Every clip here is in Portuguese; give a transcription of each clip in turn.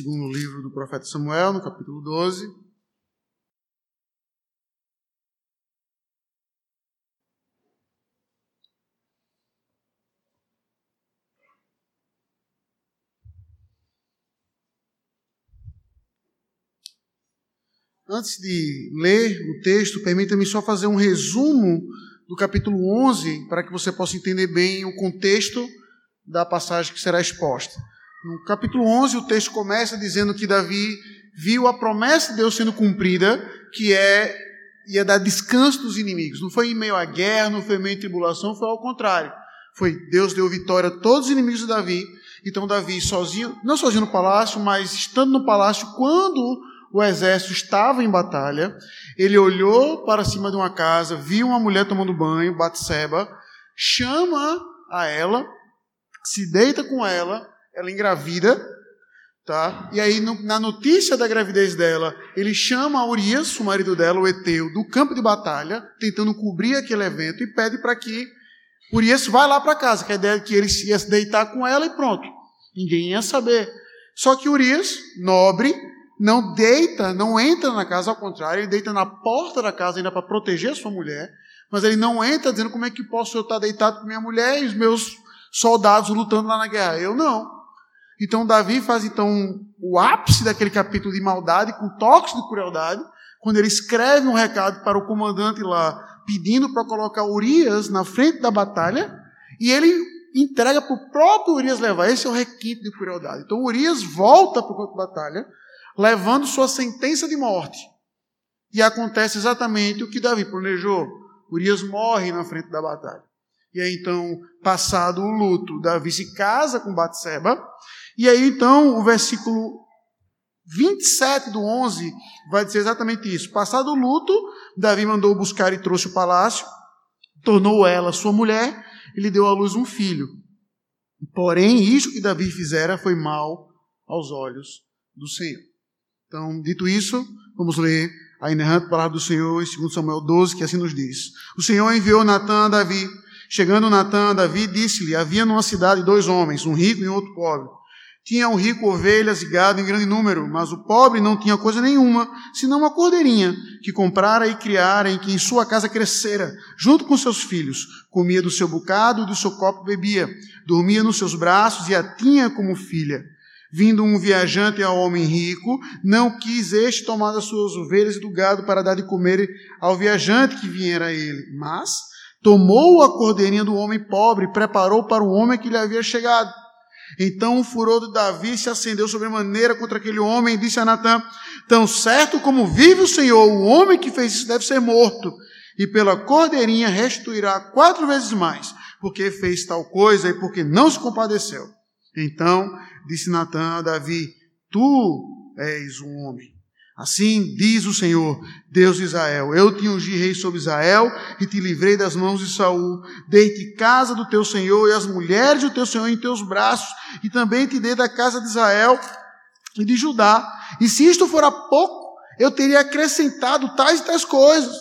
segundo livro do profeta Samuel, no capítulo 12. Antes de ler o texto, permita-me só fazer um resumo do capítulo 11, para que você possa entender bem o contexto da passagem que será exposta. No capítulo 11, o texto começa dizendo que Davi viu a promessa de Deus sendo cumprida, que é ia dar descanso dos inimigos. Não foi em meio à guerra, não foi em meio à tribulação, foi ao contrário. Foi Deus deu vitória a todos os inimigos de Davi. Então Davi sozinho, não sozinho no palácio, mas estando no palácio quando o exército estava em batalha, ele olhou para cima de uma casa, viu uma mulher tomando banho, Batseba, chama a ela, se deita com ela, ela engravida, tá? E aí na notícia da gravidez dela, ele chama Urias, o marido dela, o Eteu, do campo de batalha, tentando cobrir aquele evento e pede para que Urias vá lá para casa, que a ideia é que ele ia se deitar com ela e pronto. Ninguém ia saber. Só que Urias, nobre, não deita, não entra na casa, ao contrário, ele deita na porta da casa ainda para proteger a sua mulher, mas ele não entra dizendo como é que posso eu estar deitado com minha mulher e os meus soldados lutando lá na guerra. Eu não. Então Davi faz então o ápice daquele capítulo de maldade, com toques de crueldade, quando ele escreve um recado para o comandante lá, pedindo para colocar Urias na frente da batalha, e ele entrega para o próprio Urias levar. Esse é o requinte de crueldade. Então Urias volta para o campo de batalha, levando sua sentença de morte. E acontece exatamente o que Davi planejou. Urias morre na frente da batalha. E aí então, passado o luto, Davi se casa com Batseba. E aí então, o versículo 27 do 11 vai dizer exatamente isso. Passado o luto, Davi mandou buscar e trouxe o palácio, tornou ela sua mulher e lhe deu à luz um filho. Porém, isso que Davi fizera foi mal aos olhos do Senhor. Então, dito isso, vamos ler a inerrante palavra do Senhor em 2 Samuel 12, que assim nos diz. O Senhor enviou Natã a Davi. Chegando Natã a Davi, disse-lhe, havia numa cidade dois homens, um rico e outro pobre. Tinha o rico ovelhas e gado em grande número, mas o pobre não tinha coisa nenhuma, senão uma cordeirinha, que comprara e criara, em que em sua casa crescera, junto com seus filhos. Comia do seu bocado e do seu copo bebia. Dormia nos seus braços e a tinha como filha. Vindo um viajante ao homem rico, não quis este tomar das suas ovelhas e do gado para dar de comer ao viajante que viera a ele, mas tomou a cordeirinha do homem pobre e preparou para o homem que lhe havia chegado. Então o furor de Davi se acendeu sobremaneira contra aquele homem e disse a Natã: Tão certo como vive o Senhor, o homem que fez isso deve ser morto, e pela cordeirinha restituirá quatro vezes mais, porque fez tal coisa e porque não se compadeceu. Então disse Natã a Davi: Tu és um homem. Assim diz o Senhor, Deus de Israel: Eu te ungi rei sobre Israel e te livrei das mãos de Saul. Dei-te casa do teu Senhor e as mulheres do teu Senhor em teus braços, e também te dei da casa de Israel e de Judá. E se isto fora pouco, eu teria acrescentado tais e tais coisas.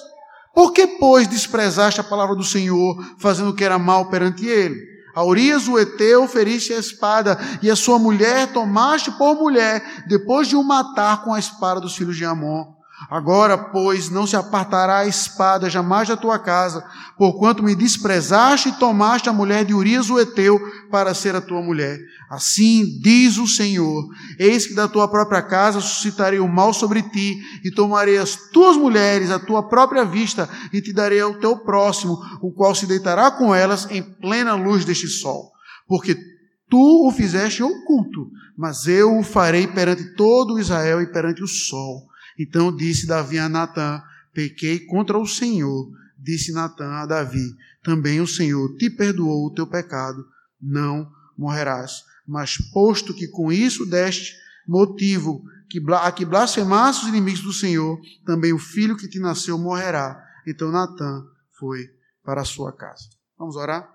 Por que, pois, desprezaste a palavra do Senhor, fazendo o que era mal perante ele? A o Eteu feriste a espada, e a sua mulher tomaste por mulher, depois de o matar com a espada dos filhos de Amon. Agora, pois, não se apartará a espada jamais da tua casa, porquanto me desprezaste e tomaste a mulher de Urias o Eteu para ser a tua mulher. Assim diz o Senhor: Eis que da tua própria casa suscitarei o mal sobre ti, e tomarei as tuas mulheres à tua própria vista, e te darei ao teu próximo, o qual se deitará com elas em plena luz deste sol. Porque tu o fizeste oculto, mas eu o farei perante todo Israel e perante o sol. Então disse Davi a Natã: Pequei contra o Senhor. Disse Natã a Davi: Também o Senhor te perdoou o teu pecado, não morrerás. Mas posto que com isso deste motivo a que blasfemasse os inimigos do Senhor, também o filho que te nasceu morrerá. Então Natã foi para a sua casa. Vamos orar?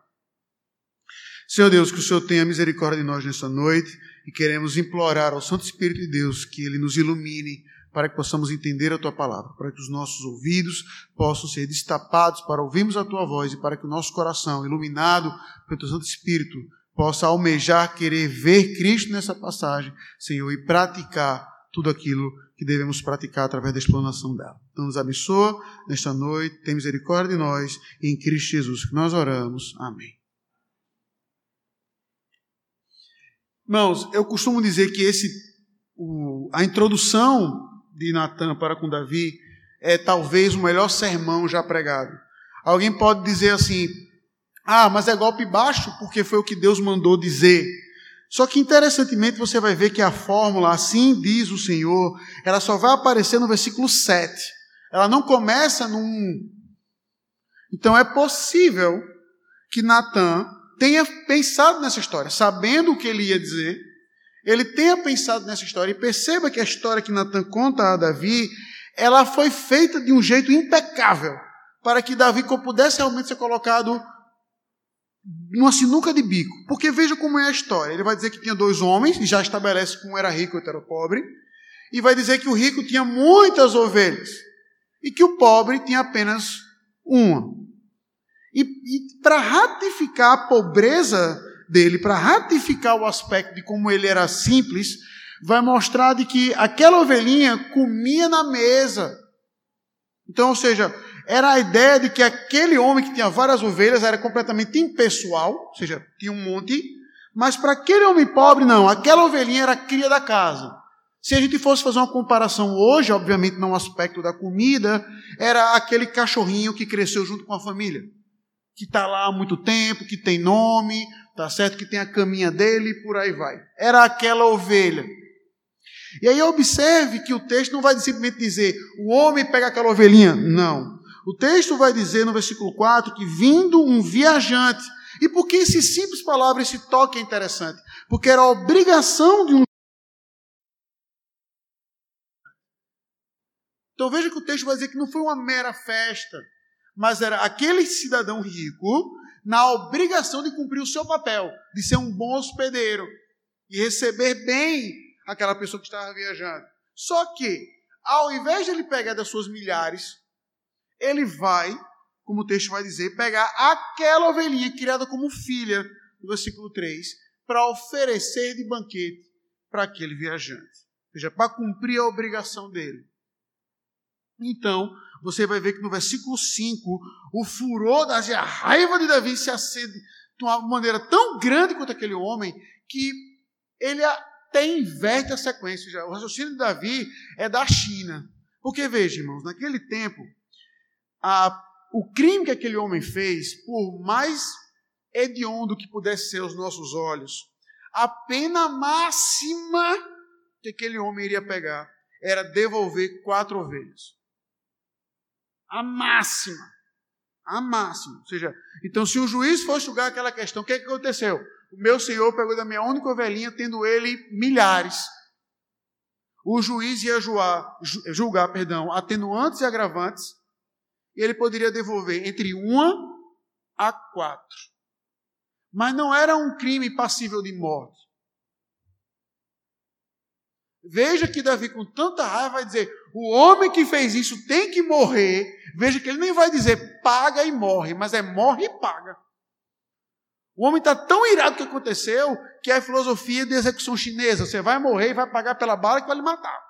Senhor Deus, que o Senhor tenha misericórdia de nós nessa noite e queremos implorar ao Santo Espírito de Deus que ele nos ilumine para que possamos entender a tua palavra, para que os nossos ouvidos possam ser destapados para ouvirmos a tua voz e para que o nosso coração, iluminado pelo teu Santo Espírito, possa almejar, querer ver Cristo nessa passagem, Senhor, e praticar tudo aquilo que devemos praticar através da explanação dela. Então, nos abençoa nesta noite, tem misericórdia de nós, e em Cristo Jesus que nós oramos. Amém. Irmãos, eu costumo dizer que esse, o, a introdução de Natan para com Davi é talvez o melhor sermão já pregado. Alguém pode dizer assim: ah, mas é golpe baixo porque foi o que Deus mandou dizer. Só que interessantemente você vai ver que a fórmula, assim diz o Senhor, ela só vai aparecer no versículo 7. Ela não começa num. Então é possível que Natan tenha pensado nessa história, sabendo o que ele ia dizer, ele tenha pensado nessa história e perceba que a história que Natan conta a Davi, ela foi feita de um jeito impecável, para que Davi pudesse realmente ser colocado numa sinuca de bico. Porque veja como é a história. Ele vai dizer que tinha dois homens, e já estabelece que um era rico e outro era pobre. E vai dizer que o rico tinha muitas ovelhas. E que o pobre tinha apenas uma. E, e para ratificar a pobreza dele, para ratificar o aspecto de como ele era simples, vai mostrar de que aquela ovelhinha comia na mesa. Então, ou seja, era a ideia de que aquele homem que tinha várias ovelhas era completamente impessoal, ou seja, tinha um monte, mas para aquele homem pobre, não, aquela ovelhinha era cria da casa. Se a gente fosse fazer uma comparação hoje, obviamente não aspecto da comida, era aquele cachorrinho que cresceu junto com a família, que está lá há muito tempo, que tem nome, tá certo, que tem a caminha dele e por aí vai. Era aquela ovelha. E aí observe que o texto não vai simplesmente dizer o homem pega aquela ovelhinha. Não. O texto vai dizer no versículo 4 que vindo um viajante. E por que esse simples palavra, esse toque é interessante? Porque era a obrigação de um. Então veja que o texto vai dizer que não foi uma mera festa, mas era aquele cidadão rico na obrigação de cumprir o seu papel, de ser um bom hospedeiro e receber bem aquela pessoa que estava viajando. Só que, ao invés de ele pegar das suas milhares, ele vai, como o texto vai dizer, pegar aquela ovelhinha criada como filha, no versículo 3, para oferecer de banquete para aquele viajante. Ou seja, para cumprir a obrigação dele. Então, você vai ver que no versículo 5, o furor, a raiva de Davi se acende de uma maneira tão grande quanto aquele homem, que ele até inverte a sequência. O raciocínio de Davi é da China. Porque, veja, irmãos, naquele tempo, a, o crime que aquele homem fez, por mais hediondo que pudesse ser aos nossos olhos, a pena máxima que aquele homem iria pegar era devolver quatro ovelhas. A máxima. A máxima. Ou seja, então se o juiz fosse julgar aquela questão, o que, é que aconteceu? O meu senhor pegou da minha única ovelhinha, tendo ele milhares. O juiz ia julgar, julgar perdão, atenuantes e agravantes, e ele poderia devolver entre uma a quatro. Mas não era um crime passível de morte. Veja que Davi, com tanta raiva, vai dizer: o homem que fez isso tem que morrer. Veja que ele nem vai dizer paga e morre, mas é morre e paga. O homem está tão irado que aconteceu que é a filosofia de execução chinesa: você vai morrer e vai pagar pela bala que vai lhe matar.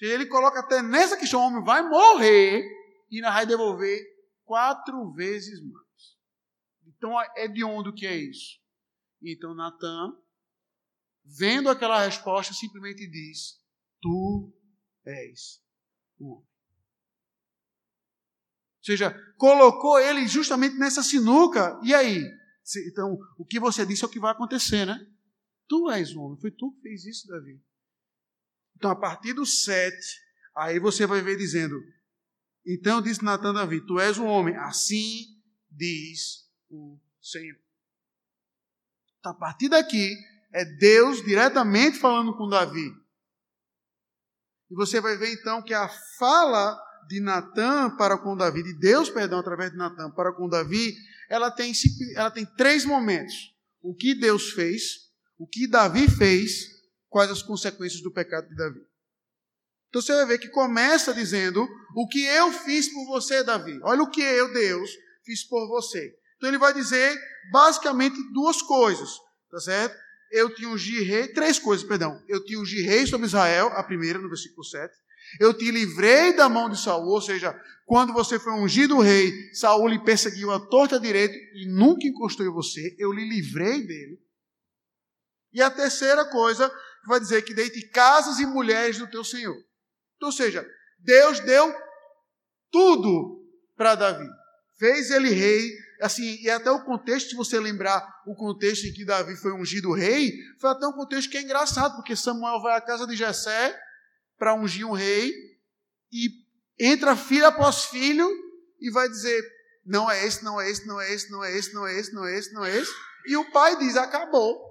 Ele coloca até nessa questão, o homem vai morrer e ainda vai devolver quatro vezes mais. Então é de onde que é isso? Então Natan, vendo aquela resposta, simplesmente diz: Tu és o homem. Ou seja, colocou ele justamente nessa sinuca. E aí? Então, o que você disse é o que vai acontecer, né? Tu és o homem. Foi tu que fez isso, Davi. Então, a partir do 7, aí você vai ver dizendo: Então disse Natan Davi: Tu és um homem, assim diz o Senhor. Então, a partir daqui, é Deus diretamente falando com Davi. E você vai ver então que a fala de Natan para com Davi, de Deus, perdão, através de Natan para com Davi, ela tem, ela tem três momentos: o que Deus fez, o que Davi fez quais as consequências do pecado de Davi. Então você vai ver que começa dizendo: O que eu fiz por você, Davi. Olha o que eu, Deus, fiz por você. Então ele vai dizer basicamente duas coisas, tá certo? Eu te ungi rei, três coisas, perdão. Eu te ungi rei sobre Israel, a primeira no versículo 7. Eu te livrei da mão de Saul, ou seja, quando você foi ungido rei, Saul lhe perseguiu a torta direita e nunca encostou em você. Eu lhe livrei dele. E a terceira coisa vai dizer que deite casas e mulheres do teu Senhor. Então, ou seja, Deus deu tudo para Davi. Fez ele rei, assim, e até o contexto, se você lembrar o contexto em que Davi foi ungido rei, foi até um contexto que é engraçado, porque Samuel vai à casa de Jessé para ungir um rei e entra filho após filho e vai dizer: não é esse, não é esse, não é esse, não é esse, não é esse, não é esse, não é esse. E o pai diz: acabou.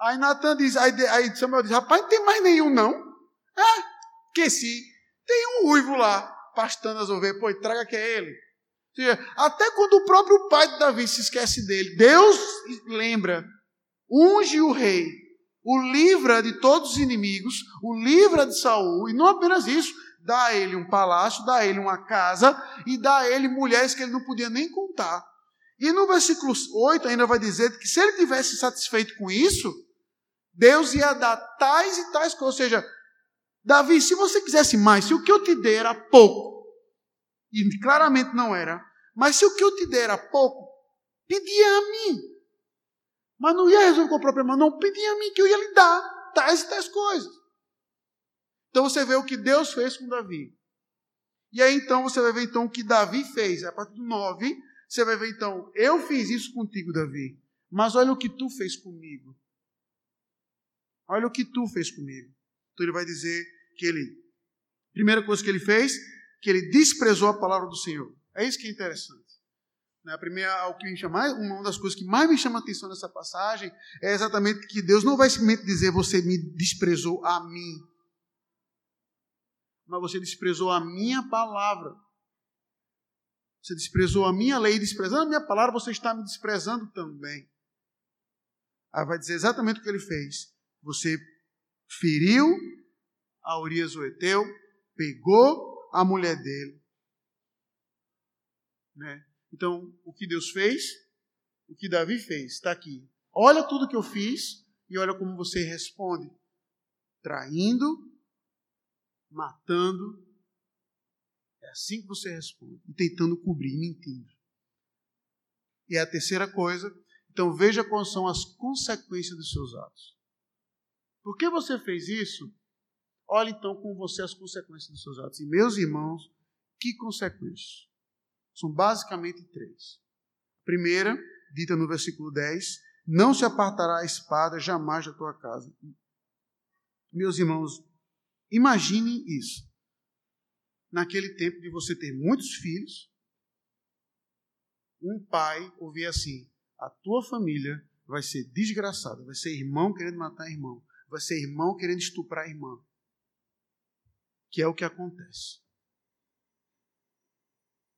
Aí Natan diz, aí, Samuel diz: rapaz, não tem mais nenhum, não. É, que se tem um uivo lá pastando as ovelhas, pô, traga que é ele. Até quando o próprio pai de Davi se esquece dele, Deus lembra, unge o rei, o livra de todos os inimigos, o livra de Saul, e não apenas isso, dá a ele um palácio, dá a ele uma casa e dá a ele mulheres que ele não podia nem contar. E no versículo 8 ainda vai dizer que se ele tivesse satisfeito com isso, Deus ia dar tais e tais coisas. Ou seja, Davi, se você quisesse mais, se o que eu te der era pouco, e claramente não era. Mas se o que eu te der era pouco, pedia a mim. Mas não ia resolver o problema, não. Pedia a mim que eu ia lhe dar tais e tais coisas. Então você vê o que Deus fez com Davi. E aí então você vai ver então o que Davi fez. A partir do 9, você vai ver então, eu fiz isso contigo, Davi. Mas olha o que tu fez comigo. Olha o que tu fez comigo. Então ele vai dizer que ele, primeira coisa que ele fez, que ele desprezou a palavra do Senhor. É isso que é interessante. Né, a primeira, o que me chama, uma das coisas que mais me chama a atenção nessa passagem é exatamente que Deus não vai simplesmente dizer você me desprezou a mim, mas você desprezou a minha palavra. Você desprezou a minha lei, desprezando a minha palavra, você está me desprezando também. Aí vai dizer exatamente o que ele fez. Você feriu a Urias o Eteu, pegou a mulher dele. Né? Então, o que Deus fez, o que Davi fez, está aqui. Olha tudo que eu fiz e olha como você responde: traindo, matando. É assim que você responde, tentando cobrir, mentindo. E a terceira coisa, então veja quais são as consequências dos seus atos. Por que você fez isso? Olhe então com você as consequências dos seus atos. E meus irmãos, que consequências? São basicamente três. primeira, dita no versículo 10, não se apartará a espada jamais da tua casa. Meus irmãos, imagine isso. Naquele tempo de você ter muitos filhos, um pai ouvir assim: a tua família vai ser desgraçada, vai ser irmão querendo matar irmão, vai ser irmão querendo estuprar irmão que é o que acontece.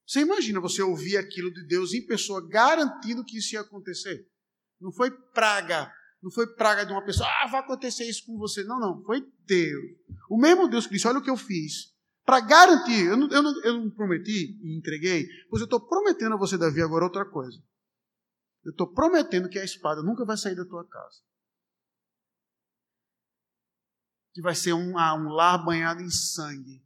Você imagina você ouvir aquilo de Deus em pessoa garantindo que isso ia acontecer? Não foi praga, não foi praga de uma pessoa, ah, vai acontecer isso com você. Não, não, foi Deus. O mesmo Deus que disse: olha o que eu fiz. Para garantir, eu não, eu, não, eu não prometi e entreguei, pois eu estou prometendo a você, Davi, agora outra coisa. Eu estou prometendo que a espada nunca vai sair da tua casa. Que vai ser um, ah, um lar banhado em sangue.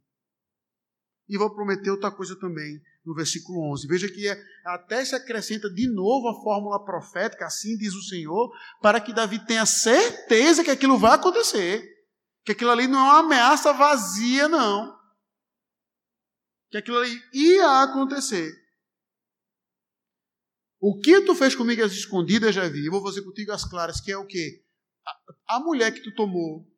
E vou prometer outra coisa também, no versículo 11. Veja que é, até se acrescenta de novo a fórmula profética, assim diz o Senhor, para que Davi tenha certeza que aquilo vai acontecer. Que aquilo ali não é uma ameaça vazia, não. Que aquilo ali ia acontecer. O que tu fez comigo às escondidas, já vi. Eu vou fazer contigo as claras, que é o quê? A, a mulher que tu tomou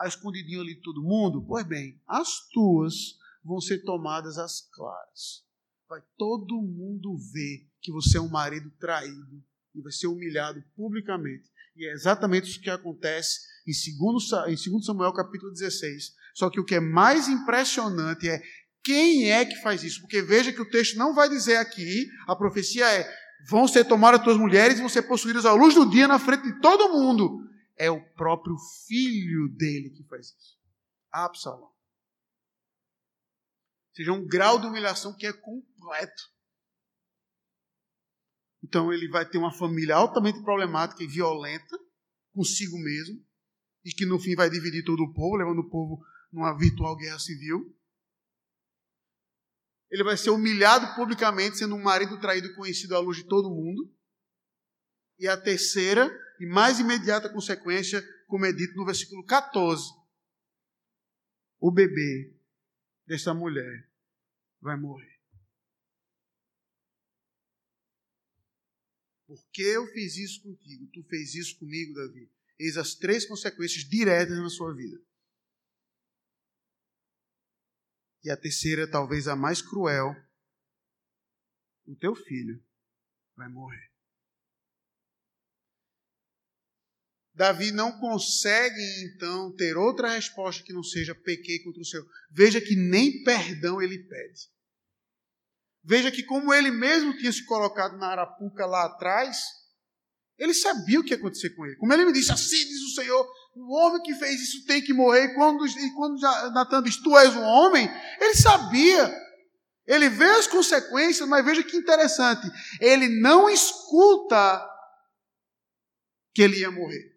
a escondidinho ali de todo mundo? Pois bem, as tuas vão ser tomadas às claras. Vai todo mundo ver que você é um marido traído e vai ser humilhado publicamente. E é exatamente isso que acontece em 2, em 2 Samuel capítulo 16. Só que o que é mais impressionante é quem é que faz isso? Porque veja que o texto não vai dizer aqui, a profecia é: vão ser tomadas as tuas mulheres e vão ser possuídas à luz do dia na frente de todo mundo é o próprio filho dele que faz isso. Absalão. Ou seja, um grau de humilhação que é completo. Então ele vai ter uma família altamente problemática e violenta consigo mesmo, e que no fim vai dividir todo o povo, levando o povo numa virtual guerra civil. Ele vai ser humilhado publicamente, sendo um marido traído conhecido à luz de todo mundo. E a terceira e mais imediata consequência, como é dito no versículo 14: o bebê dessa mulher vai morrer. Porque eu fiz isso contigo, tu fez isso comigo, Davi. Eis as três consequências diretas na sua vida. E a terceira, talvez a mais cruel, o teu filho vai morrer. Davi não consegue, então, ter outra resposta que não seja pequei contra o Senhor. Veja que nem perdão ele pede. Veja que, como ele mesmo tinha se colocado na arapuca lá atrás, ele sabia o que ia acontecer com ele. Como ele me disse, assim diz o Senhor, o homem que fez isso tem que morrer. E quando, e quando Natan diz, tu és um homem, ele sabia. Ele vê as consequências, mas veja que interessante. Ele não escuta que ele ia morrer.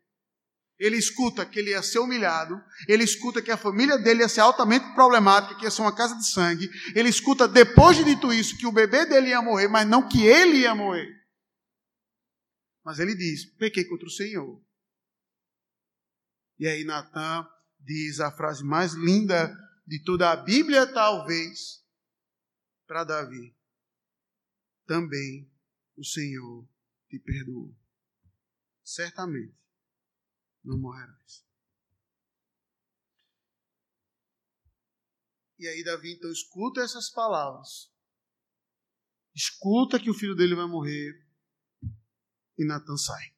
Ele escuta que ele ia ser humilhado, ele escuta que a família dele ia ser altamente problemática, que ia ser uma casa de sangue. Ele escuta, depois de dito isso, que o bebê dele ia morrer, mas não que ele ia morrer. Mas ele diz: pequei contra o Senhor. E aí Natan diz a frase mais linda de toda a Bíblia, talvez, para Davi: também o Senhor te perdoou. Certamente não morrerás. E aí Davi então escuta essas palavras. Escuta que o filho dele vai morrer. E Natan sai.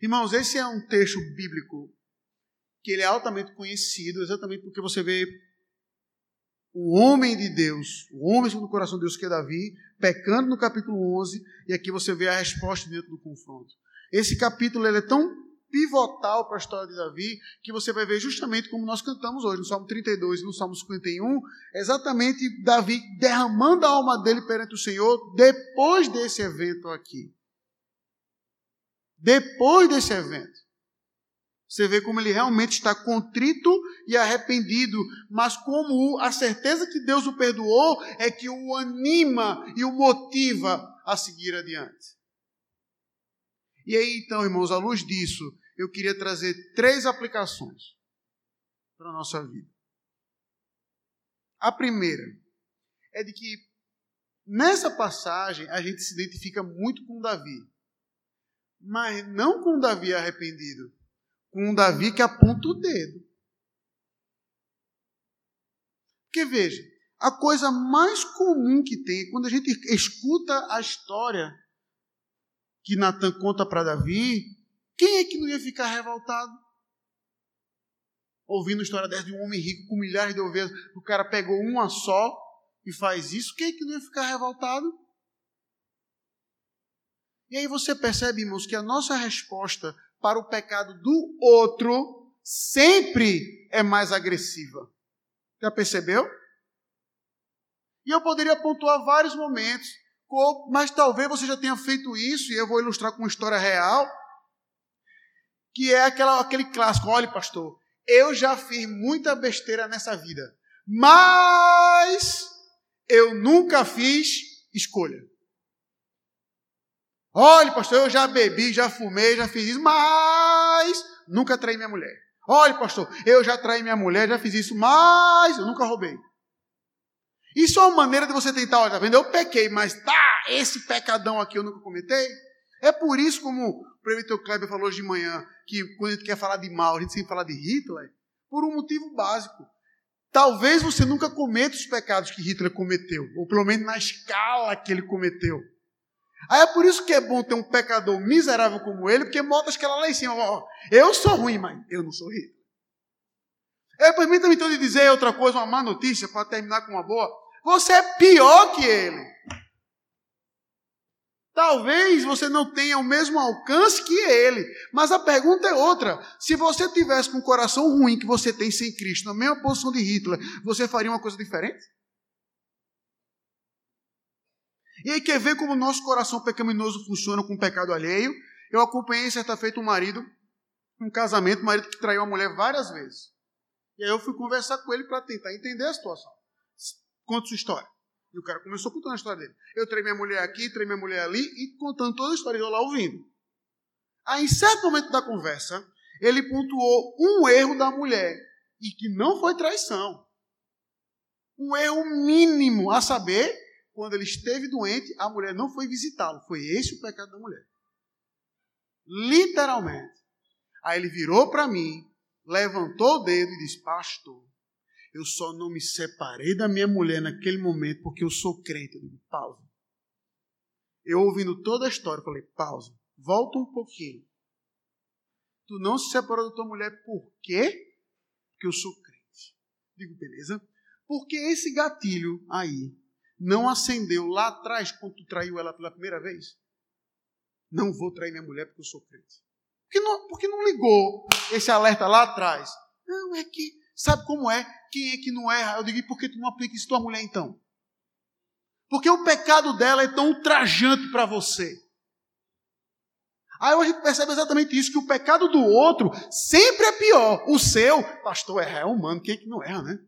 Irmãos, esse é um texto bíblico que ele é altamente conhecido, exatamente porque você vê o homem de Deus, o homem segundo o coração de Deus que é Davi, pecando no capítulo 11, e aqui você vê a resposta dentro do confronto. Esse capítulo é tão pivotal para a história de Davi que você vai ver justamente como nós cantamos hoje, no Salmo 32 e no Salmo 51, exatamente Davi derramando a alma dele perante o Senhor depois desse evento aqui. Depois desse evento. Você vê como ele realmente está contrito e arrependido, mas como a certeza que Deus o perdoou é que o anima e o motiva a seguir adiante. E aí, então, irmãos, à luz disso, eu queria trazer três aplicações para a nossa vida. A primeira é de que nessa passagem a gente se identifica muito com Davi, mas não com Davi arrependido, com Davi que aponta o dedo. Porque veja, a coisa mais comum que tem é quando a gente escuta a história que Natan conta para Davi, quem é que não ia ficar revoltado? Ouvindo a história dessa de um homem rico com milhares de ovelhas, o cara pegou uma só e faz isso, quem é que não ia ficar revoltado? E aí você percebe, irmãos, que a nossa resposta para o pecado do outro sempre é mais agressiva. Já percebeu? E eu poderia pontuar vários momentos mas talvez você já tenha feito isso, e eu vou ilustrar com uma história real, que é aquela, aquele clássico: olha, pastor, eu já fiz muita besteira nessa vida, mas eu nunca fiz escolha. Olha, pastor, eu já bebi, já fumei, já fiz isso, mas nunca traí minha mulher. Olha, pastor, eu já traí minha mulher, já fiz isso, mas eu nunca roubei. Isso é uma maneira de você tentar, olha, tá? Eu pequei, mas tá, esse pecadão aqui eu nunca cometei. É por isso, como o prefeito Kleber falou hoje de manhã, que quando a gente quer falar de mal, a gente sempre fala de Hitler, por um motivo básico. Talvez você nunca cometa os pecados que Hitler cometeu, ou pelo menos na escala que ele cometeu. Aí é por isso que é bom ter um pecador miserável como ele, porque mostra a escala lá em cima. Ó, eu sou ruim, mas eu não sou Hitler. É, permita-me então de dizer outra coisa, uma má notícia, para terminar com uma boa. Você é pior que ele. Talvez você não tenha o mesmo alcance que ele, mas a pergunta é outra. Se você tivesse com o coração ruim que você tem sem Cristo, na mesma posição de Hitler, você faria uma coisa diferente? E aí quer ver como o nosso coração pecaminoso funciona com o pecado alheio? Eu acompanhei certa feita um marido, um casamento, um marido que traiu a mulher várias vezes. E aí eu fui conversar com ele para tentar entender a situação. Conta sua história. E o cara começou contando a história dele. Eu traí minha mulher aqui, traí minha mulher ali, e contando toda a história, eu lá ouvindo. Aí, em certo momento da conversa, ele pontuou um erro da mulher, e que não foi traição. Um erro mínimo, a saber, quando ele esteve doente, a mulher não foi visitá-lo. Foi esse o pecado da mulher. Literalmente. Aí ele virou para mim, levantou o dedo e disse: Pastor, eu só não me separei da minha mulher naquele momento porque eu sou crente. Eu digo: pausa. Eu ouvindo toda a história, falei: pausa, volta um pouquinho. Tu não se separou da tua mulher por quê? Porque eu sou crente. Digo: beleza. Porque esse gatilho aí não acendeu lá atrás quando tu traiu ela pela primeira vez? Não vou trair minha mulher porque eu sou crente. Por que não, por que não ligou esse alerta lá atrás? Não, é que, sabe como é? Quem é que não erra? Eu digo, por que tu não aplica isso tua mulher então? Porque o pecado dela é tão ultrajante para você. Aí a gente percebe exatamente isso, que o pecado do outro sempre é pior. O seu, pastor, é humano, quem é que não erra, né?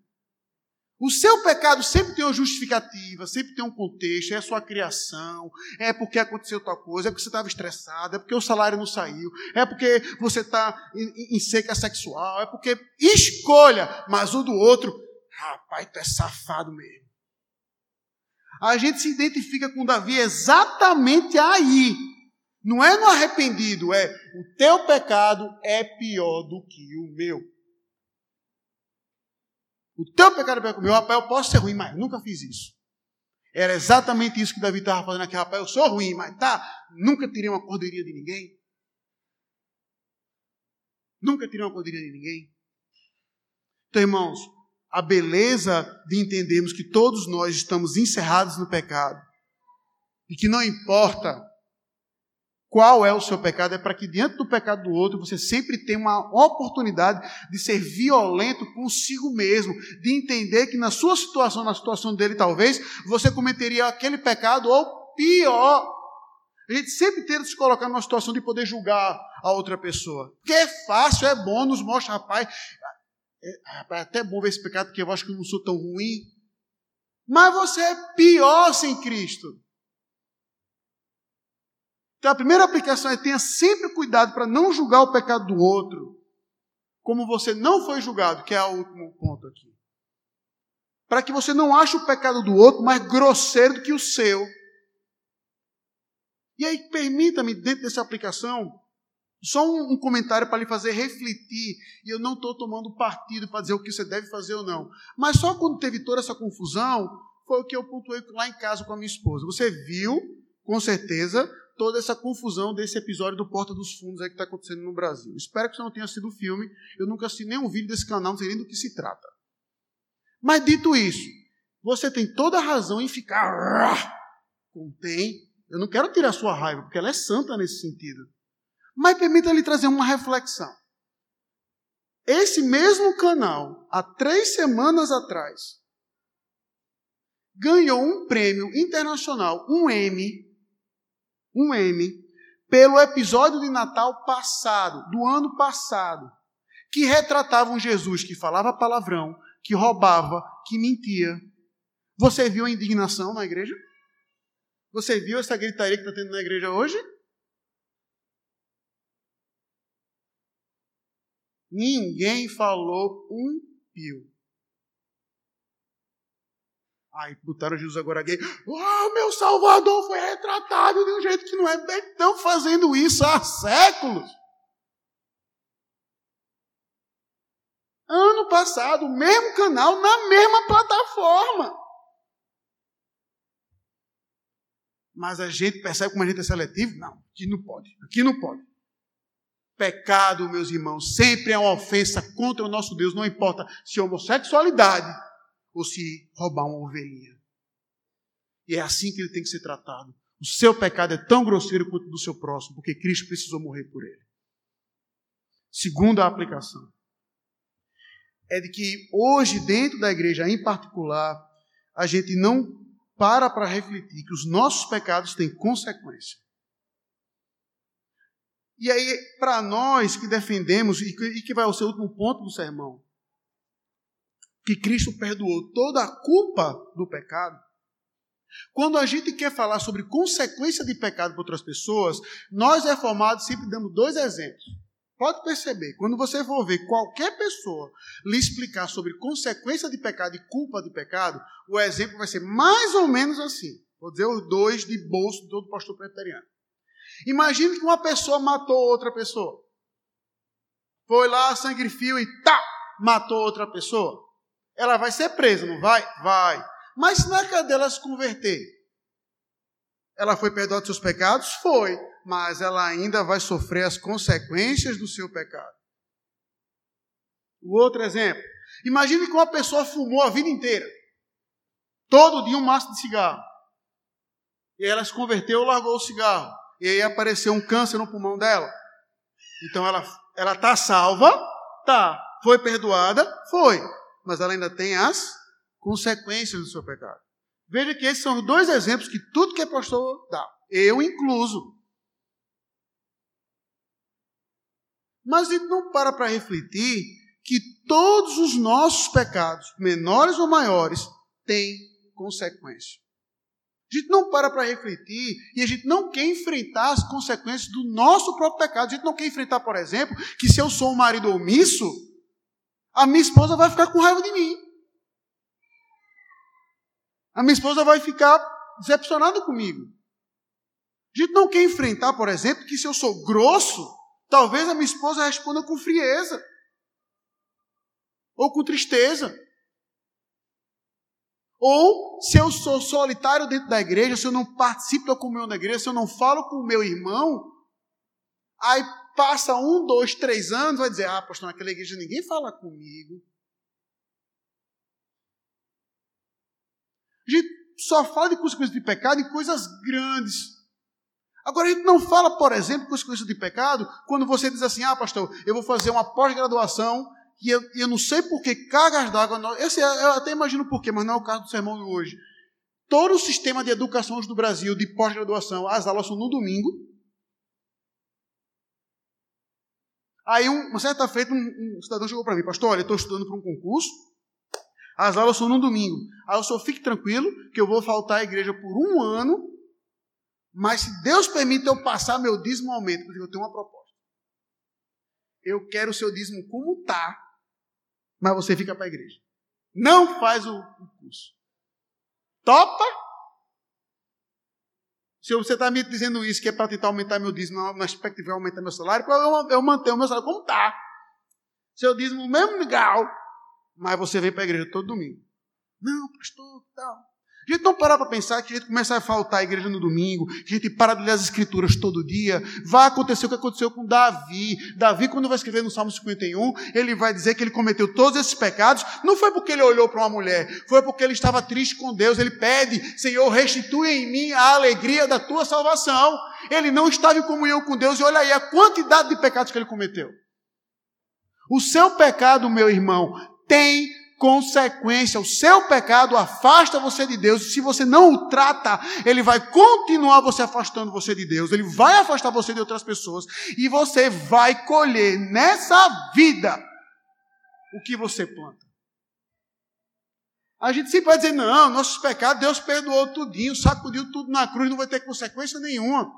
O seu pecado sempre tem uma justificativa, sempre tem um contexto, é a sua criação, é porque aconteceu tal coisa, é porque você estava estressado, é porque o salário não saiu, é porque você está em, em, seca sexual, é porque escolha, mas o do outro, rapaz, tu é safado mesmo. A gente se identifica com Davi exatamente aí. Não é no arrependido, é o teu pecado é pior do que o meu. O teu pecado é o meu. Rapaz, eu posso ser ruim, mas nunca fiz isso. Era exatamente isso que Davi estava fazendo aqui. Rapaz, eu sou ruim, mas tá, nunca tirei uma cordeirinha de ninguém. Nunca tirei uma cordeirinha de ninguém. Então, irmãos, a beleza de entendermos que todos nós estamos encerrados no pecado e que não importa qual é o seu pecado, é para que diante do pecado do outro você sempre tenha uma oportunidade de ser violento consigo mesmo, de entender que na sua situação, na situação dele talvez, você cometeria aquele pecado ou pior. A gente sempre tenta se colocar numa situação de poder julgar a outra pessoa. Porque é fácil, é bom, nos mostra, rapaz, é, é até bom ver esse pecado, porque eu acho que eu não sou tão ruim. Mas você é pior sem Cristo. Então a primeira aplicação é tenha sempre cuidado para não julgar o pecado do outro, como você não foi julgado, que é o último ponto aqui. Para que você não ache o pecado do outro mais grosseiro do que o seu. E aí, permita-me, dentro dessa aplicação, só um, comentário para lhe fazer refletir, e eu não estou tomando partido para dizer o que você deve fazer ou não. Mas só quando teve toda essa confusão, foi o que eu pontuei lá em casa com a minha esposa. Você viu, com certeza, toda essa confusão desse episódio do Porta dos Fundos aí que está acontecendo no Brasil. Espero que você não tenha assistido o filme. Eu nunca assisti nenhum vídeo desse canal, não sei nem do que se trata. Mas dito isso, você tem toda a razão em ficar. Contém. Eu não quero tirar sua raiva, porque ela é santa nesse sentido. Mas permita-lhe trazer uma reflexão. Esse mesmo canal, há três semanas atrás, ganhou um prêmio internacional, um M, um M, pelo episódio de Natal passado, do ano passado, que retratava um Jesus que falava palavrão, que roubava, que mentia. Você viu a indignação na igreja? Você viu essa gritaria que está tendo na igreja hoje? Ninguém falou um pio. Aí botaram Jesus agora gay. Oh, meu Salvador foi retratado de um jeito que não é. Estão fazendo isso há séculos. Ano passado, o mesmo canal, na mesma plataforma. Mas a gente percebe como a gente é seletivo? Não, aqui não pode. Aqui não pode. Pecado, meus irmãos, sempre é uma ofensa contra o nosso Deus, não importa se é homossexualidade ou se roubar uma ovelhinha. E é assim que ele tem que ser tratado. O seu pecado é tão grosseiro quanto o do seu próximo, porque Cristo precisou morrer por ele. Segunda aplicação é de que hoje, dentro da igreja em particular, a gente não para para refletir que os nossos pecados têm consequência. E aí, para nós que defendemos, e que vai ao seu último ponto do sermão, que Cristo perdoou toda a culpa do pecado, quando a gente quer falar sobre consequência de pecado para outras pessoas, nós reformados sempre damos dois exemplos. Pode perceber, quando você for ver qualquer pessoa lhe explicar sobre consequência de pecado e culpa de pecado, o exemplo vai ser mais ou menos assim. Vou dizer os dois de bolso de todo pastor preteriano. Imagine que uma pessoa matou outra pessoa. Foi lá, sangue fio e tá, matou outra pessoa. Ela vai ser presa, não vai? Vai. Mas se na cadeia ela se converter, ela foi perdoada dos seus pecados? Foi. Mas ela ainda vai sofrer as consequências do seu pecado. O outro exemplo. Imagine que uma pessoa fumou a vida inteira. Todo dia um maço de cigarro. E ela se converteu, largou o cigarro. E aí apareceu um câncer no pulmão dela. Então ela ela está salva? Tá. Foi perdoada? Foi. Mas ela ainda tem as consequências do seu pecado. Veja que esses são os dois exemplos que tudo que é pastor dá. Eu incluso. Mas a gente não para para refletir que todos os nossos pecados, menores ou maiores, têm consequência. A gente não para para refletir e a gente não quer enfrentar as consequências do nosso próprio pecado. A gente não quer enfrentar, por exemplo, que se eu sou um marido omisso, a minha esposa vai ficar com raiva de mim. A minha esposa vai ficar decepcionada comigo. A gente não quer enfrentar, por exemplo, que se eu sou grosso, talvez a minha esposa responda com frieza ou com tristeza. Ou se eu sou solitário dentro da igreja, se eu não participo da comunhão da igreja, se eu não falo com o meu irmão, aí passa um, dois, três anos, vai dizer, ah, pastor, naquela igreja ninguém fala comigo. A gente só fala de consequências de pecado em coisas grandes. Agora, a gente não fala, por exemplo, consequências de pecado quando você diz assim, ah, pastor, eu vou fazer uma pós-graduação e eu, eu não sei por que cargas d'água. Esse, eu até imagino por quê, mas não é o caso do sermão de hoje. Todo o sistema de educação do Brasil, de pós-graduação, as aulas são no domingo. Aí, um, uma certa feita, um, um cidadão chegou para mim, pastor, olha, estou estudando para um concurso, as aulas são no domingo. Aí eu só fique tranquilo que eu vou faltar à igreja por um ano, mas se Deus permite eu passar meu dízimo aumento, porque eu tenho uma proposta. Eu quero o seu dízimo como está, mas você fica para a igreja. Não faz o, o curso. Topa? Se você está me dizendo isso, que é para tentar aumentar meu dízimo, na expectativa de aumentar meu salário, eu, eu mantenho meu salário como está. Seu dízimo mesmo legal, mas você vem para a igreja todo domingo. Não, pastor, tal. A gente não parar para pensar que a gente começa a faltar à igreja no domingo, que a gente para de ler as escrituras todo dia. Vai acontecer o que aconteceu com Davi. Davi, quando vai escrever no Salmo 51, ele vai dizer que ele cometeu todos esses pecados. Não foi porque ele olhou para uma mulher, foi porque ele estava triste com Deus. Ele pede, Senhor, restitui em mim a alegria da tua salvação. Ele não estava em comunhão com Deus, e olha aí a quantidade de pecados que ele cometeu. O seu pecado, meu irmão, tem consequência. O seu pecado afasta você de Deus, e se você não o trata, ele vai continuar você afastando você de Deus, ele vai afastar você de outras pessoas, e você vai colher nessa vida o que você planta. A gente sempre vai dizer, não, nossos pecados, Deus perdoou tudinho, sacudiu tudo na cruz, não vai ter consequência nenhuma.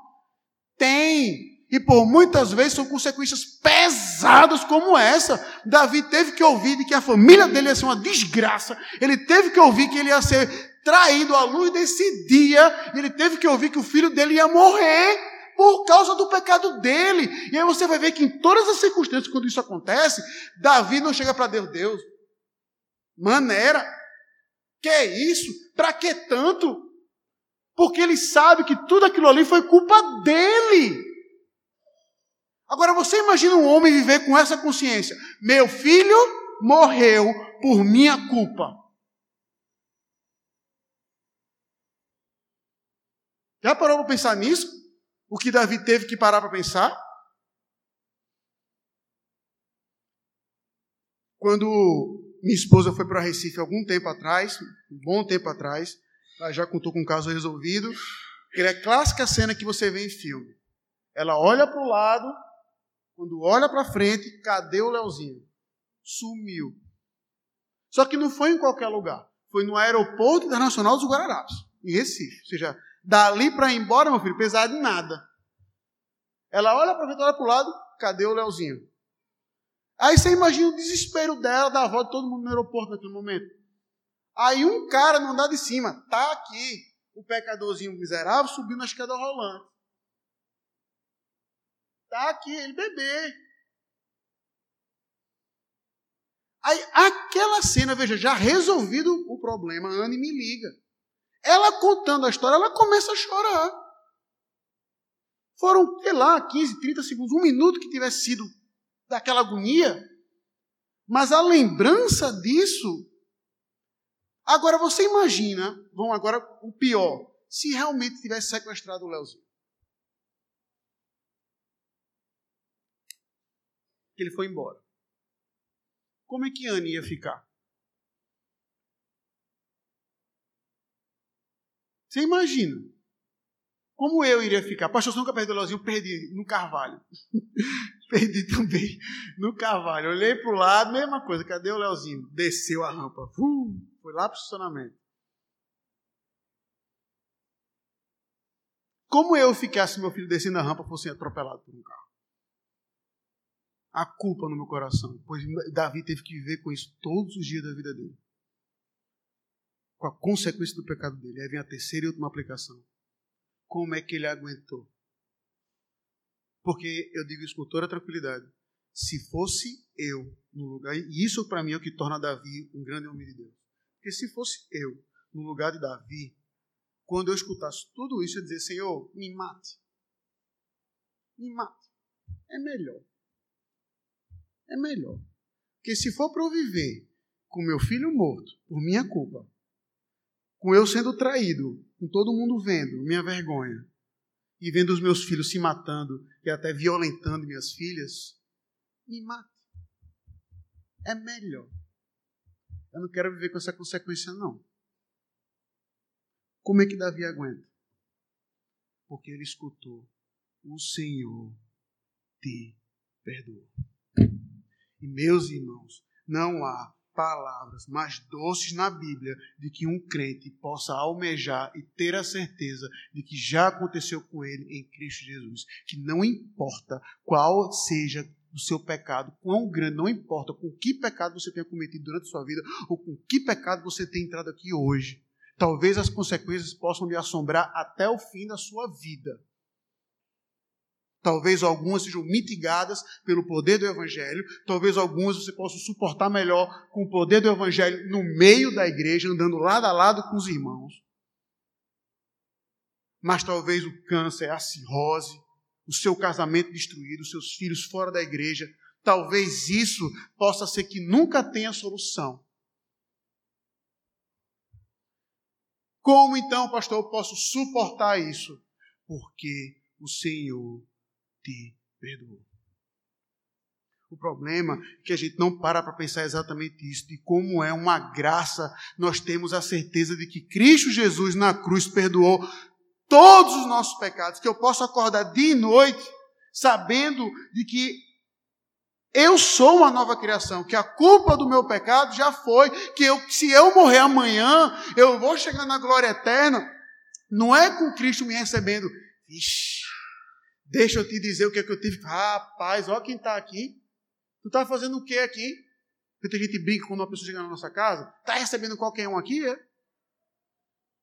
Tem. E por muitas vezes são consequências pesadas como essa. Davi teve que ouvir de que a família dele ia ser uma desgraça. Ele teve que ouvir que ele ia ser traído à luz desse dia. Ele teve que ouvir que o filho dele ia morrer por causa do pecado dele. E aí você vai ver que em todas as circunstâncias, quando isso acontece, Davi não chega para Deus, Deus, maneira, que é isso? Para que tanto? Porque ele sabe que tudo aquilo ali foi culpa dele. Agora você imagina um homem viver com essa consciência: meu filho morreu por minha culpa. Já parou para pensar nisso? O que Davi teve que parar para pensar? Quando minha esposa foi para Recife algum tempo atrás, um bom tempo atrás, Ela já contou com o caso resolvido. Que é a clássica cena que você vê em filme. Ela olha para o lado, quando olha para frente, cadê o Leozinho? Sumiu. Só que não foi em qualquer lugar. Foi no Aeroporto Internacional dos Guararapes, em Recife. Ou seja, dali para ir embora, meu filho, pesado de nada. Ela olha para frente, olha para o lado, cadê o Leozinho? Aí você imagina o desespero dela, da avó de todo mundo no aeroporto naquele momento. Aí um cara no andar de cima, tá aqui, o pecadorzinho miserável subindo na escada rolante. Tá aqui, ele bebê. Aí, aquela cena, veja, já resolvido o problema, a Anne me liga. Ela contando a história, ela começa a chorar. Foram, sei lá, 15, 30 segundos, um minuto que tivesse sido daquela agonia. Mas a lembrança disso. Agora você imagina, vamos agora o pior, se realmente tivesse sequestrado o Leozinho. Que ele foi embora como é que Anne ia ficar? Você imagina? Como eu iria ficar? Pastor, você nunca perdeu o Leozinho? Perdi no Carvalho. Perdi também no Carvalho. Olhei para o lado, mesma coisa. Cadê o Leozinho? Desceu a rampa. Uh, foi lá para o estacionamento. Como eu ficasse meu filho descendo a rampa fosse atropelado por um carro? A culpa no meu coração, pois Davi teve que viver com isso todos os dias da vida dele. Com a consequência do pecado dele. Aí vem a terceira e última aplicação. Como é que ele aguentou? Porque eu digo isso com toda tranquilidade. Se fosse eu no lugar, e isso para mim é o que torna Davi um grande homem de Deus. Porque se fosse eu no lugar de Davi, quando eu escutasse tudo isso, eu ia dizer: Senhor, me mate. Me mate. É melhor é melhor. Porque se for para eu viver com meu filho morto por minha culpa, com eu sendo traído, com todo mundo vendo minha vergonha, e vendo os meus filhos se matando e até violentando minhas filhas, me mate. É melhor. Eu não quero viver com essa consequência, não. Como é que Davi aguenta? Porque ele escutou: O Senhor te perdoou. E meus irmãos, não há palavras mais doces na Bíblia de que um crente possa almejar e ter a certeza de que já aconteceu com ele em Cristo Jesus. Que não importa qual seja o seu pecado, quão grande, não importa com que pecado você tenha cometido durante a sua vida ou com que pecado você tenha entrado aqui hoje. Talvez as consequências possam lhe assombrar até o fim da sua vida. Talvez algumas sejam mitigadas pelo poder do Evangelho, talvez algumas você possa suportar melhor com o poder do Evangelho no meio da igreja, andando lado a lado com os irmãos. Mas talvez o câncer, a cirrose, o seu casamento destruído, os seus filhos fora da igreja, talvez isso possa ser que nunca tenha solução. Como então, pastor, eu posso suportar isso? Porque o Senhor te perdoou. O problema é que a gente não para para pensar exatamente isso, de como é uma graça nós temos a certeza de que Cristo Jesus na cruz perdoou todos os nossos pecados, que eu posso acordar dia e noite sabendo de que eu sou uma nova criação, que a culpa do meu pecado já foi, que eu, se eu morrer amanhã, eu vou chegar na glória eterna, não é com Cristo me recebendo. Ixi, Deixa eu te dizer o que é que eu tive. Rapaz, olha quem está aqui. Tu está fazendo o que aqui? Porque a gente brinca quando uma pessoa chega na nossa casa. Está recebendo qualquer um aqui, é?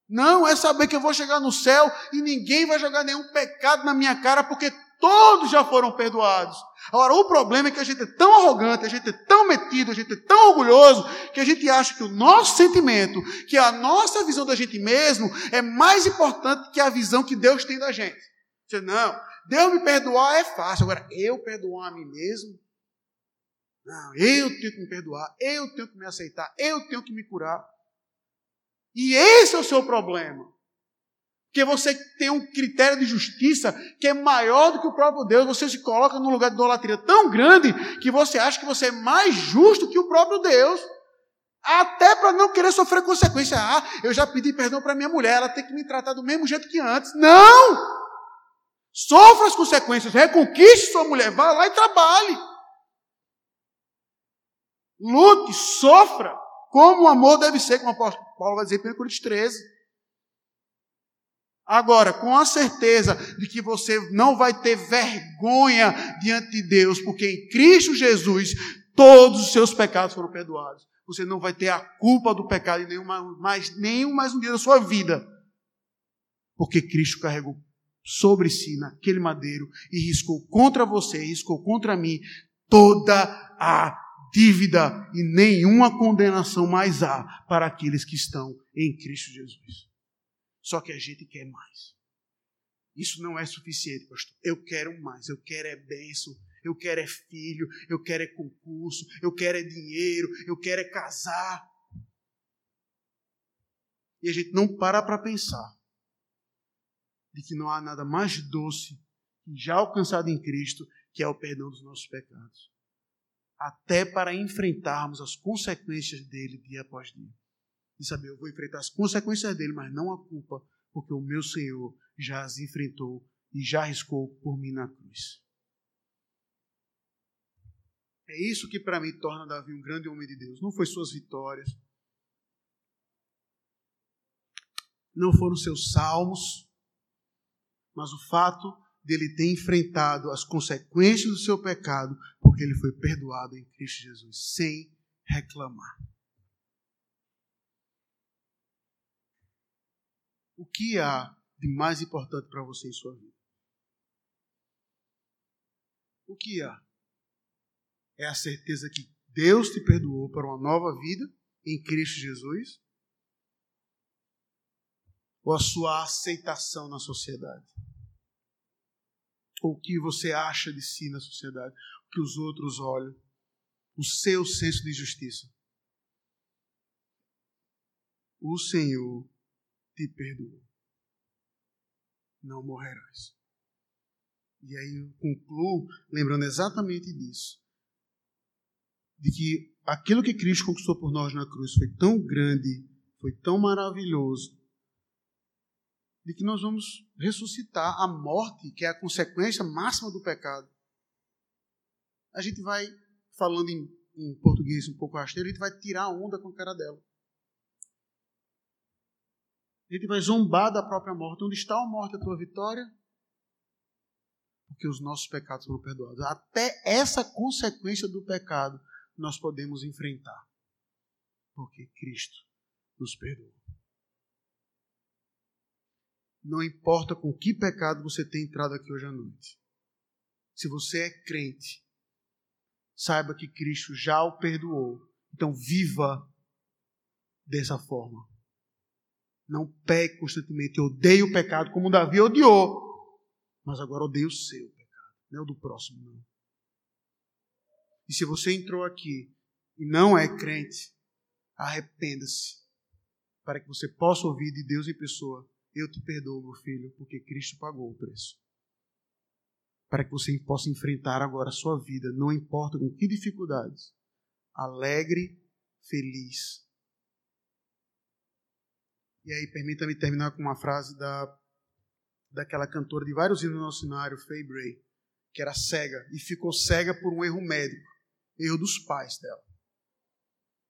Não, é saber que eu vou chegar no céu e ninguém vai jogar nenhum pecado na minha cara, porque todos já foram perdoados. Agora, o problema é que a gente é tão arrogante, a gente é tão metido, a gente é tão orgulhoso, que a gente acha que o nosso sentimento, que a nossa visão da gente mesmo, é mais importante que a visão que Deus tem da gente. Você, não, Deus me perdoar é fácil. Agora, eu perdoar a mim mesmo? Não, eu tenho que me perdoar, eu tenho que me aceitar, eu tenho que me curar. E esse é o seu problema. Porque você tem um critério de justiça que é maior do que o próprio Deus. Você se coloca num lugar de idolatria tão grande que você acha que você é mais justo que o próprio Deus. Até para não querer sofrer consequência. Ah, eu já pedi perdão para minha mulher, ela tem que me tratar do mesmo jeito que antes. Não! Sofra as consequências, reconquiste sua mulher, vá lá e trabalhe. Lute, sofra, como o amor deve ser, como o apóstolo Paulo vai dizer em 1 Coríntios 13. Agora, com a certeza de que você não vai ter vergonha diante de Deus, porque em Cristo Jesus todos os seus pecados foram perdoados. Você não vai ter a culpa do pecado em nenhum mais, nenhum mais um dia da sua vida. Porque Cristo carregou sobre si naquele madeiro e riscou contra você, riscou contra mim toda a dívida e nenhuma condenação mais há para aqueles que estão em Cristo Jesus. Só que a gente quer mais. Isso não é suficiente, pastor. Eu quero mais, eu quero é bênção, eu quero é filho, eu quero é concurso, eu quero é dinheiro, eu quero é casar. E a gente não para para pensar de que não há nada mais doce já alcançado em Cristo, que é o perdão dos nossos pecados até para enfrentarmos as consequências dele dia após dia. E saber, eu vou enfrentar as consequências dele, mas não a culpa, porque o meu Senhor já as enfrentou e já riscou por mim na cruz. É isso que para mim torna Davi um grande homem de Deus. Não foi suas vitórias, não foram seus salmos, mas o fato dele ter enfrentado as consequências do seu pecado, porque ele foi perdoado em Cristo Jesus, sem reclamar. O que há de mais importante para você em sua vida? O que há? É a certeza que Deus te perdoou para uma nova vida em Cristo Jesus? Ou a sua aceitação na sociedade? Ou o que você acha de si na sociedade, o que os outros olham, o seu senso de justiça. O Senhor te perdoou. Não morrerás. E aí eu concluo lembrando exatamente disso. De que aquilo que Cristo conquistou por nós na cruz foi tão grande, foi tão maravilhoso, de que nós vamos ressuscitar a morte, que é a consequência máxima do pecado. A gente vai, falando em, em português um pouco rasteiro, a gente vai tirar a onda com a cara dela. A gente vai zombar da própria morte. Onde está a morte, a tua vitória? Porque os nossos pecados foram perdoados. Até essa consequência do pecado nós podemos enfrentar. Porque Cristo nos perdoou. Não importa com que pecado você tem entrado aqui hoje à noite. Se você é crente, saiba que Cristo já o perdoou. Então viva dessa forma. Não pegue constantemente. Odeie o pecado como Davi odiou. Mas agora odeie o seu pecado, não é o do próximo, não. E se você entrou aqui e não é crente, arrependa-se. Para que você possa ouvir de Deus em pessoa eu te perdoo, meu filho, porque Cristo pagou o preço. Para que você possa enfrentar agora a sua vida, não importa com que dificuldades. Alegre, feliz. E aí, permita-me terminar com uma frase da, daquela cantora de vários hinos no nosso cenário, Faye Bray, que era cega e ficou cega por um erro médico, erro dos pais dela.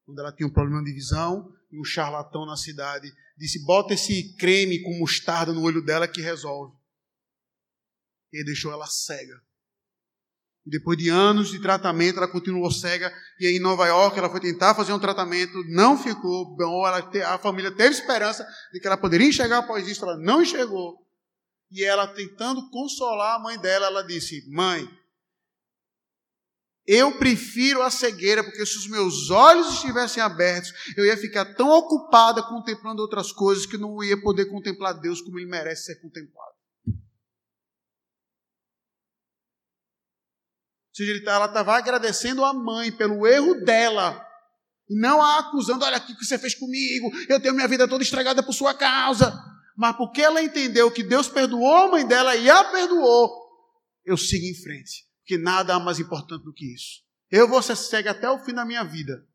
Quando ela tinha um problema de visão, e um charlatão na cidade disse: bota esse creme com mostarda no olho dela que resolve. E deixou ela cega. E depois de anos de tratamento, ela continuou cega. E aí em Nova York ela foi tentar fazer um tratamento, não ficou bom. Ela, a família teve esperança de que ela poderia enxergar após isso, ela não enxergou. E ela tentando consolar a mãe dela, ela disse: Mãe, eu prefiro a cegueira, porque se os meus olhos estivessem abertos, eu ia ficar tão ocupada contemplando outras coisas que não ia poder contemplar Deus como ele merece ser contemplado. Seja, ela estava agradecendo a mãe pelo erro dela, e não a acusando: olha aqui o que você fez comigo, eu tenho minha vida toda estragada por sua causa. Mas porque ela entendeu que Deus perdoou a mãe dela e a perdoou, eu sigo em frente que nada há mais importante do que isso. Eu vou ser cego até o fim da minha vida.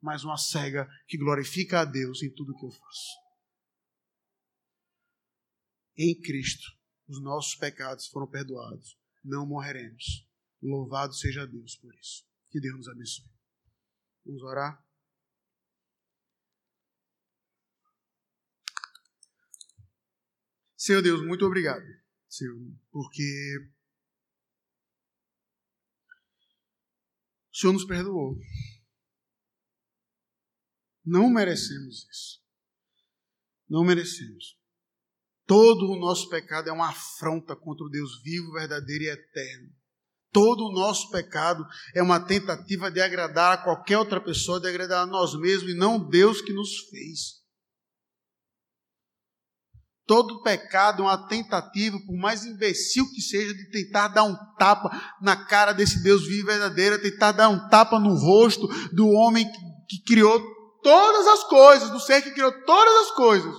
mas uma cega que glorifica a Deus em tudo que eu faço. Em Cristo, os nossos pecados foram perdoados. Não morreremos. Louvado seja Deus por isso. Que Deus nos abençoe. Vamos orar? Senhor Deus, muito obrigado, Senhor, porque o Senhor nos perdoou. Não merecemos isso. Não merecemos. Todo o nosso pecado é uma afronta contra o Deus vivo, verdadeiro e eterno. Todo o nosso pecado é uma tentativa de agradar a qualquer outra pessoa, de agradar a nós mesmos e não Deus que nos fez. Todo pecado é uma tentativa, por mais imbecil que seja, de tentar dar um tapa na cara desse Deus vivo e verdadeiro, tentar dar um tapa no rosto do homem que, que criou todas as coisas, do ser que criou todas as coisas.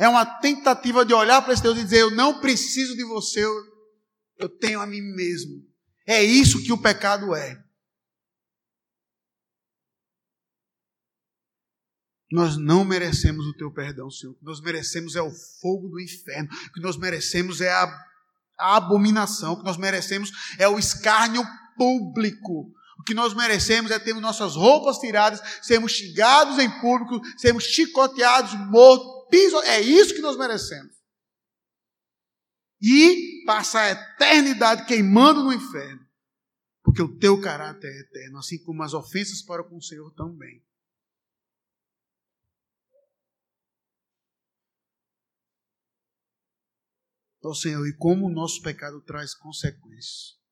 É uma tentativa de olhar para esse Deus e dizer: Eu não preciso de você, eu tenho a mim mesmo. É isso que o pecado é. Nós não merecemos o teu perdão, Senhor. O que nós merecemos é o fogo do inferno. O que nós merecemos é a, a abominação. O que nós merecemos é o escárnio público. O que nós merecemos é termos nossas roupas tiradas, sermos xingados em público, sermos chicoteados, mortos, piso. É isso que nós merecemos. E passar a eternidade queimando no inferno. Porque o teu caráter é eterno, assim como as ofensas para com o Senhor também. Oh, Senhor, e como o nosso pecado traz consequências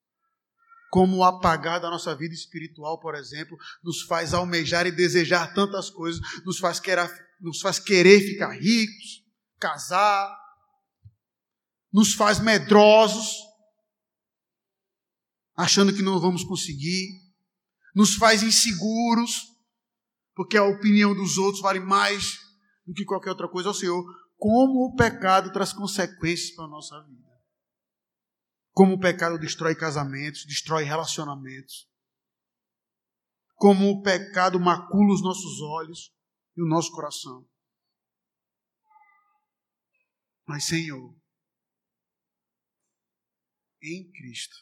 como o apagar da nossa vida espiritual, por exemplo, nos faz almejar e desejar tantas coisas, nos faz querer, nos faz querer ficar ricos, casar, nos faz medrosos, achando que não vamos conseguir, nos faz inseguros, porque a opinião dos outros vale mais do que qualquer outra coisa. Ó Senhor, como o pecado traz consequências para a nossa vida. Como o pecado destrói casamentos, destrói relacionamentos. Como o pecado macula os nossos olhos e o nosso coração. Mas, Senhor, em Cristo,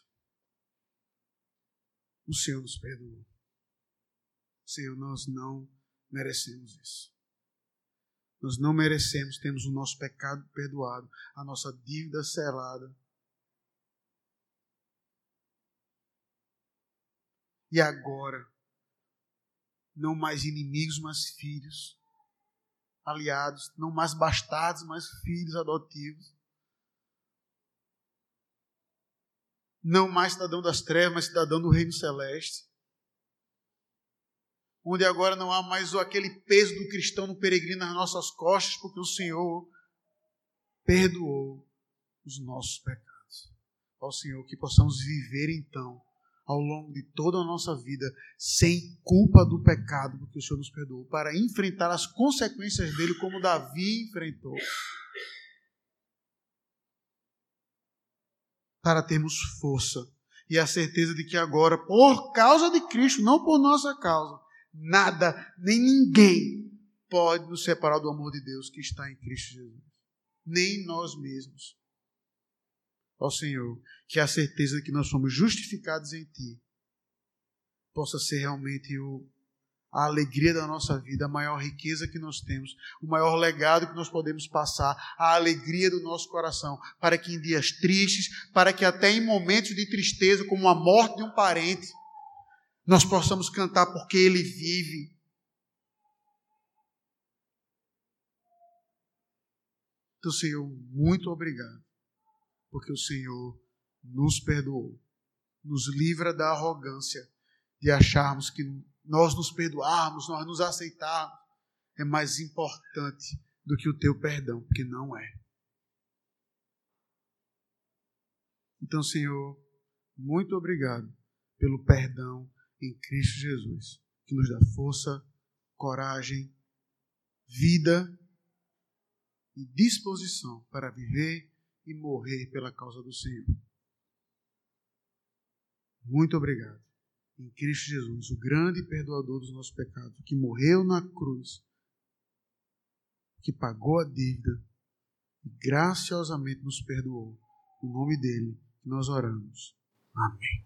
o Senhor nos perdoou. Senhor, nós não merecemos isso. Nós não merecemos, temos o nosso pecado perdoado, a nossa dívida selada e agora. Não mais inimigos, mas filhos. Aliados, não mais bastardos, mas filhos adotivos. Não mais cidadão das trevas, mas cidadão do reino celeste. Onde agora não há mais aquele peso do cristão no peregrino nas nossas costas, porque o Senhor perdoou os nossos pecados. Ó Senhor, que possamos viver então ao longo de toda a nossa vida sem culpa do pecado, porque o Senhor nos perdoou, para enfrentar as consequências dele como Davi enfrentou. Para termos força e a certeza de que agora, por causa de Cristo, não por nossa causa, nada nem ninguém pode nos separar do amor de Deus que está em Cristo Jesus. Nem nós mesmos ó Senhor, que a certeza de que nós somos justificados em Ti possa ser realmente o, a alegria da nossa vida, a maior riqueza que nós temos, o maior legado que nós podemos passar, a alegria do nosso coração, para que em dias tristes, para que até em momentos de tristeza, como a morte de um parente, nós possamos cantar porque Ele vive. Então, Senhor, muito obrigado porque o Senhor nos perdoou. Nos livra da arrogância de acharmos que nós nos perdoarmos, nós nos aceitarmos, é mais importante do que o teu perdão, porque não é. Então, Senhor, muito obrigado pelo perdão em Cristo Jesus, que nos dá força, coragem, vida e disposição para viver e morrer pela causa do Senhor. Muito obrigado. em Cristo Jesus, o grande perdoador dos nossos pecados, que morreu na cruz, que pagou a dívida e graciosamente nos perdoou. No nome dele nós oramos. Amém.